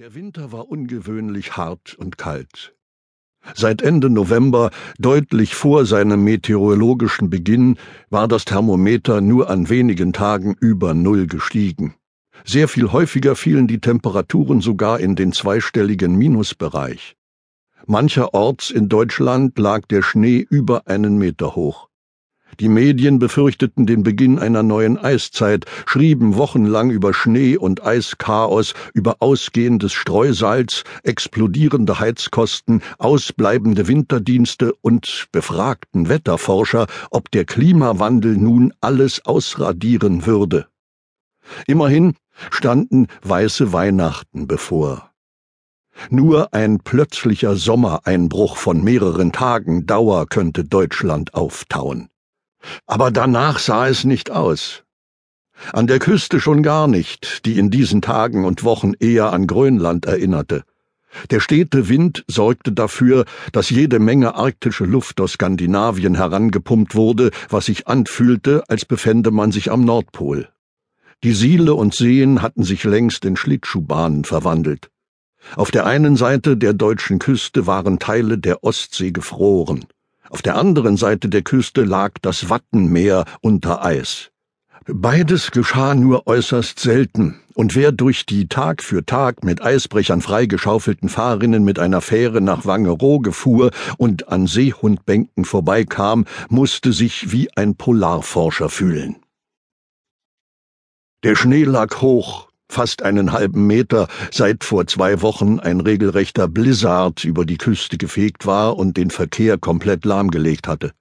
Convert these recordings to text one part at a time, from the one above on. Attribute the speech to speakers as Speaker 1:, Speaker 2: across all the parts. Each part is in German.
Speaker 1: Der Winter war ungewöhnlich hart und kalt. Seit Ende November, deutlich vor seinem meteorologischen Beginn, war das Thermometer nur an wenigen Tagen über Null gestiegen. Sehr viel häufiger fielen die Temperaturen sogar in den zweistelligen Minusbereich. Mancherorts in Deutschland lag der Schnee über einen Meter hoch. Die Medien befürchteten den Beginn einer neuen Eiszeit, schrieben wochenlang über Schnee und Eischaos, über ausgehendes Streusalz, explodierende Heizkosten, ausbleibende Winterdienste und befragten Wetterforscher, ob der Klimawandel nun alles ausradieren würde. Immerhin standen weiße Weihnachten bevor. Nur ein plötzlicher Sommereinbruch von mehreren Tagen Dauer könnte Deutschland auftauen. Aber danach sah es nicht aus. An der Küste schon gar nicht, die in diesen Tagen und Wochen eher an Grönland erinnerte. Der stete Wind sorgte dafür, dass jede Menge arktische Luft aus Skandinavien herangepumpt wurde, was sich anfühlte, als befände man sich am Nordpol. Die Siele und Seen hatten sich längst in Schlittschuhbahnen verwandelt. Auf der einen Seite der deutschen Küste waren Teile der Ostsee gefroren. Auf der anderen Seite der Küste lag das Wattenmeer unter Eis. Beides geschah nur äußerst selten, und wer durch die Tag für Tag mit Eisbrechern freigeschaufelten Fahrrinnen mit einer Fähre nach Wangerooge fuhr und an Seehundbänken vorbeikam, musste sich wie ein Polarforscher fühlen. Der Schnee lag hoch, fast einen halben Meter, seit vor zwei Wochen ein regelrechter Blizzard über die Küste gefegt war und den Verkehr komplett lahmgelegt hatte.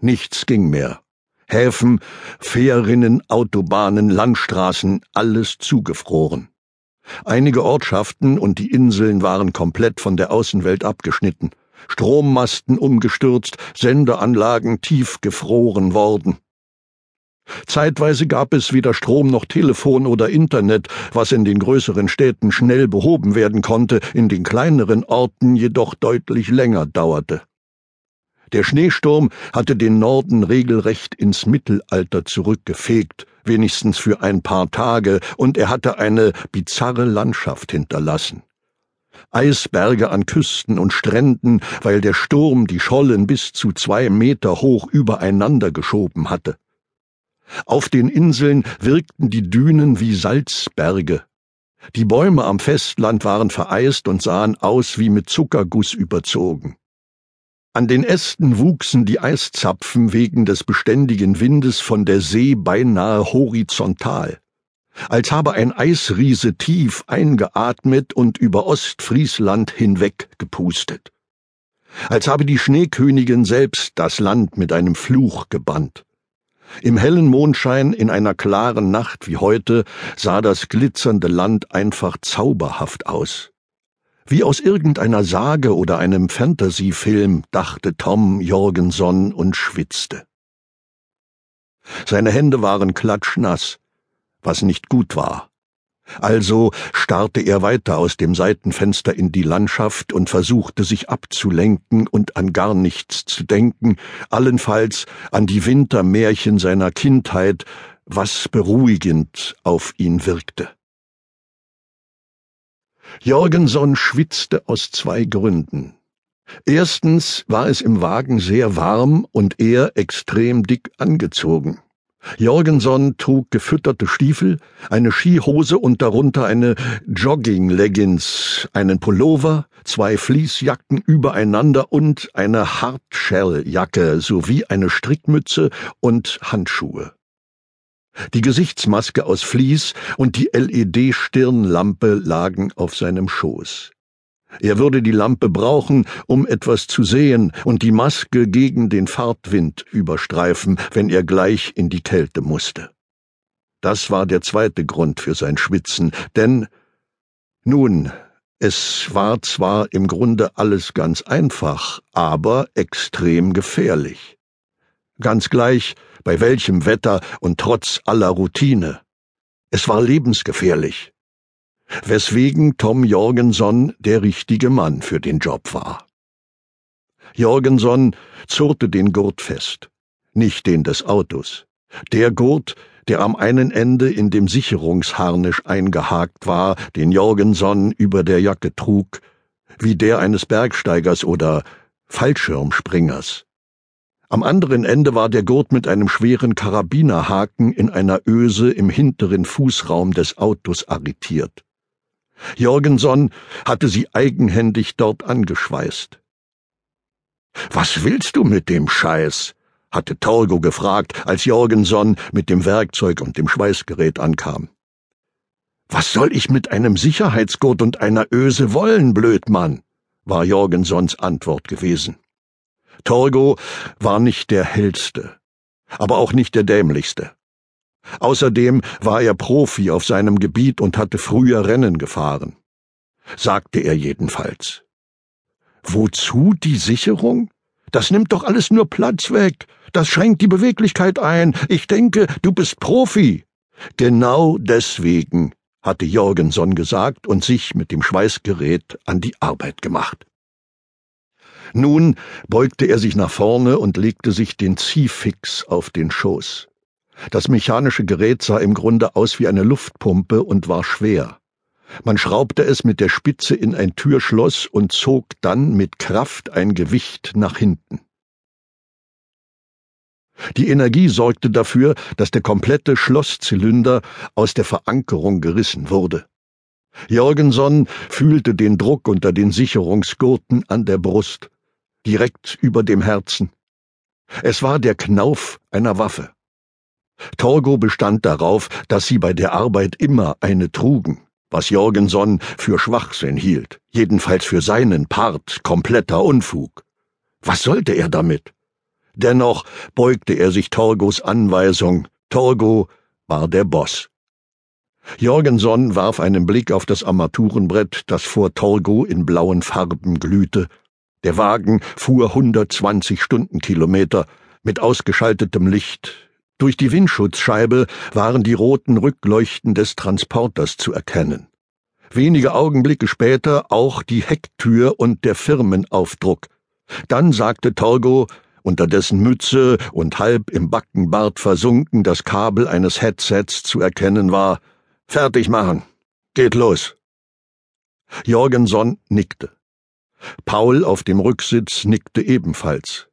Speaker 1: Nichts ging mehr. Häfen, Fährinnen, Autobahnen, Landstraßen, alles zugefroren. Einige Ortschaften und die Inseln waren komplett von der Außenwelt abgeschnitten, Strommasten umgestürzt, Sendeanlagen tief gefroren worden. Zeitweise gab es weder Strom noch Telefon oder Internet, was in den größeren Städten schnell behoben werden konnte, in den kleineren Orten jedoch deutlich länger dauerte. Der Schneesturm hatte den Norden regelrecht ins Mittelalter zurückgefegt, wenigstens für ein paar Tage, und er hatte eine bizarre Landschaft hinterlassen. Eisberge an Küsten und Stränden, weil der Sturm die Schollen bis zu zwei Meter hoch übereinander geschoben hatte. Auf den Inseln wirkten die Dünen wie Salzberge. Die Bäume am Festland waren vereist und sahen aus wie mit Zuckerguss überzogen. An den Ästen wuchsen die Eiszapfen wegen des beständigen Windes von der See beinahe horizontal, als habe ein Eisriese tief eingeatmet und über Ostfriesland hinweg gepustet, als habe die Schneekönigin selbst das Land mit einem Fluch gebannt. Im hellen Mondschein in einer klaren Nacht wie heute sah das glitzernde Land einfach zauberhaft aus. Wie aus irgendeiner Sage oder einem Fantasyfilm dachte Tom Jorgenson und schwitzte. Seine Hände waren klatschnass, was nicht gut war. Also starrte er weiter aus dem Seitenfenster in die Landschaft und versuchte sich abzulenken und an gar nichts zu denken, allenfalls an die Wintermärchen seiner Kindheit, was beruhigend auf ihn wirkte. Jorgenson schwitzte aus zwei Gründen. Erstens war es im Wagen sehr warm und er extrem dick angezogen. Jorgenson trug gefütterte Stiefel, eine Skihose und darunter eine Jogging-Leggings, einen Pullover, zwei Fließjacken übereinander und eine Hardshell-Jacke sowie eine Strickmütze und Handschuhe. Die Gesichtsmaske aus Vlies und die LED-Stirnlampe lagen auf seinem Schoß. Er würde die Lampe brauchen, um etwas zu sehen und die Maske gegen den Fahrtwind überstreifen, wenn er gleich in die Kälte musste. Das war der zweite Grund für sein Schwitzen, denn nun, es war zwar im Grunde alles ganz einfach, aber extrem gefährlich. Ganz gleich, bei welchem Wetter und trotz aller Routine. Es war lebensgefährlich weswegen Tom Jorgenson der richtige Mann für den Job war. Jorgenson zurrte den Gurt fest, nicht den des Autos. Der Gurt, der am einen Ende in dem Sicherungsharnisch eingehakt war, den Jorgenson über der Jacke trug, wie der eines Bergsteigers oder Fallschirmspringers. Am anderen Ende war der Gurt mit einem schweren Karabinerhaken in einer Öse im hinteren Fußraum des Autos arretiert. Jorgenson hatte sie eigenhändig dort angeschweißt. Was willst du mit dem Scheiß? hatte Torgo gefragt, als Jorgenson mit dem Werkzeug und dem Schweißgerät ankam. Was soll ich mit einem Sicherheitsgurt und einer Öse wollen, Blödmann? war Jorgensons Antwort gewesen. Torgo war nicht der hellste, aber auch nicht der dämlichste. Außerdem war er Profi auf seinem Gebiet und hatte früher Rennen gefahren. Sagte er jedenfalls. Wozu die Sicherung? Das nimmt doch alles nur Platz weg. Das schränkt die Beweglichkeit ein. Ich denke, du bist Profi. Genau deswegen, hatte Jorgenson gesagt und sich mit dem Schweißgerät an die Arbeit gemacht. Nun beugte er sich nach vorne und legte sich den Ziehfix auf den Schoß. Das mechanische Gerät sah im Grunde aus wie eine Luftpumpe und war schwer. Man schraubte es mit der Spitze in ein Türschloss und zog dann mit Kraft ein Gewicht nach hinten. Die Energie sorgte dafür, dass der komplette Schlosszylinder aus der Verankerung gerissen wurde. Jorgenson fühlte den Druck unter den Sicherungsgurten an der Brust, direkt über dem Herzen. Es war der Knauf einer Waffe. Torgo bestand darauf, dass sie bei der Arbeit immer eine trugen was Jorgenson für Schwachsinn hielt, jedenfalls für seinen Part kompletter Unfug. Was sollte er damit? Dennoch beugte er sich Torgos Anweisung. Torgo war der Boss. Jorgenson warf einen Blick auf das Armaturenbrett, das vor Torgo in blauen Farben glühte. Der Wagen fuhr 120 Stundenkilometer mit ausgeschaltetem Licht, durch die Windschutzscheibe waren die roten Rückleuchten des Transporters zu erkennen. Wenige Augenblicke später auch die Hecktür und der Firmenaufdruck. Dann sagte Torgo, unter dessen Mütze und halb im Backenbart versunken das Kabel eines Headsets zu erkennen war, Fertig machen. Geht los. Jorgenson nickte. Paul auf dem Rücksitz nickte ebenfalls.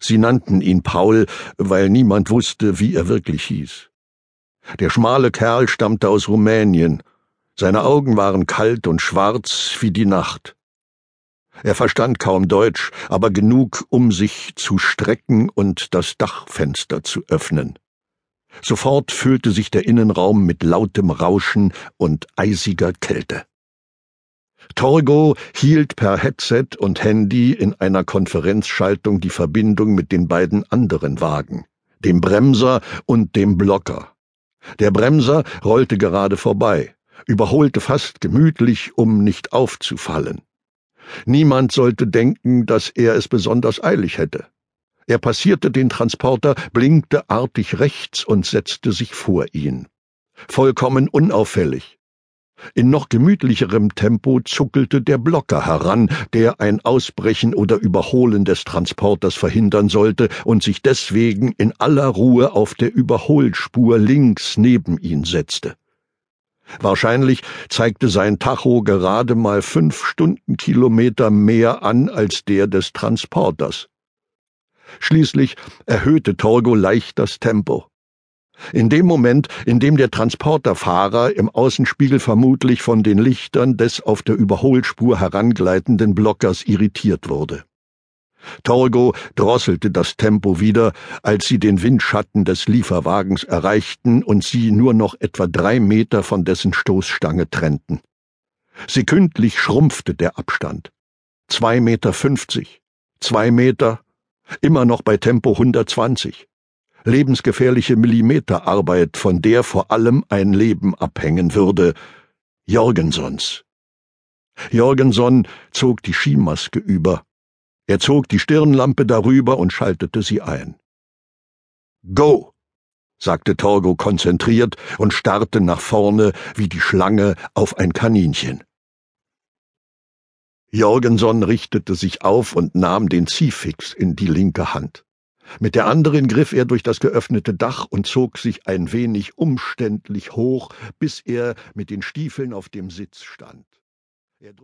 Speaker 1: Sie nannten ihn Paul, weil niemand wusste, wie er wirklich hieß. Der schmale Kerl stammte aus Rumänien. Seine Augen waren kalt und schwarz wie die Nacht. Er verstand kaum Deutsch, aber genug, um sich zu strecken und das Dachfenster zu öffnen. Sofort füllte sich der Innenraum mit lautem Rauschen und eisiger Kälte. Torgo hielt per Headset und Handy in einer Konferenzschaltung die Verbindung mit den beiden anderen Wagen, dem Bremser und dem Blocker. Der Bremser rollte gerade vorbei, überholte fast gemütlich, um nicht aufzufallen. Niemand sollte denken, dass er es besonders eilig hätte. Er passierte den Transporter, blinkte artig rechts und setzte sich vor ihn. Vollkommen unauffällig, in noch gemütlicherem Tempo zuckelte der Blocker heran, der ein Ausbrechen oder Überholen des Transporters verhindern sollte und sich deswegen in aller Ruhe auf der Überholspur links neben ihn setzte. Wahrscheinlich zeigte sein Tacho gerade mal fünf Stundenkilometer mehr an als der des Transporters. Schließlich erhöhte Torgo leicht das Tempo. In dem Moment, in dem der Transporterfahrer im Außenspiegel vermutlich von den Lichtern des auf der Überholspur herangleitenden Blockers irritiert wurde. Torgo drosselte das Tempo wieder, als sie den Windschatten des Lieferwagens erreichten und sie nur noch etwa drei Meter von dessen Stoßstange trennten. Sekündlich schrumpfte der Abstand. Zwei Meter fünfzig, zwei Meter, immer noch bei Tempo 120 lebensgefährliche Millimeterarbeit, von der vor allem ein Leben abhängen würde, Jorgensons. Jorgenson zog die Skimaske über. Er zog die Stirnlampe darüber und schaltete sie ein. Go! sagte Torgo konzentriert und starrte nach vorne wie die Schlange auf ein Kaninchen. Jorgenson richtete sich auf und nahm den Ziehfix in die linke Hand. Mit der anderen griff er durch das geöffnete Dach und zog sich ein wenig umständlich hoch, bis er mit den Stiefeln auf dem Sitz stand.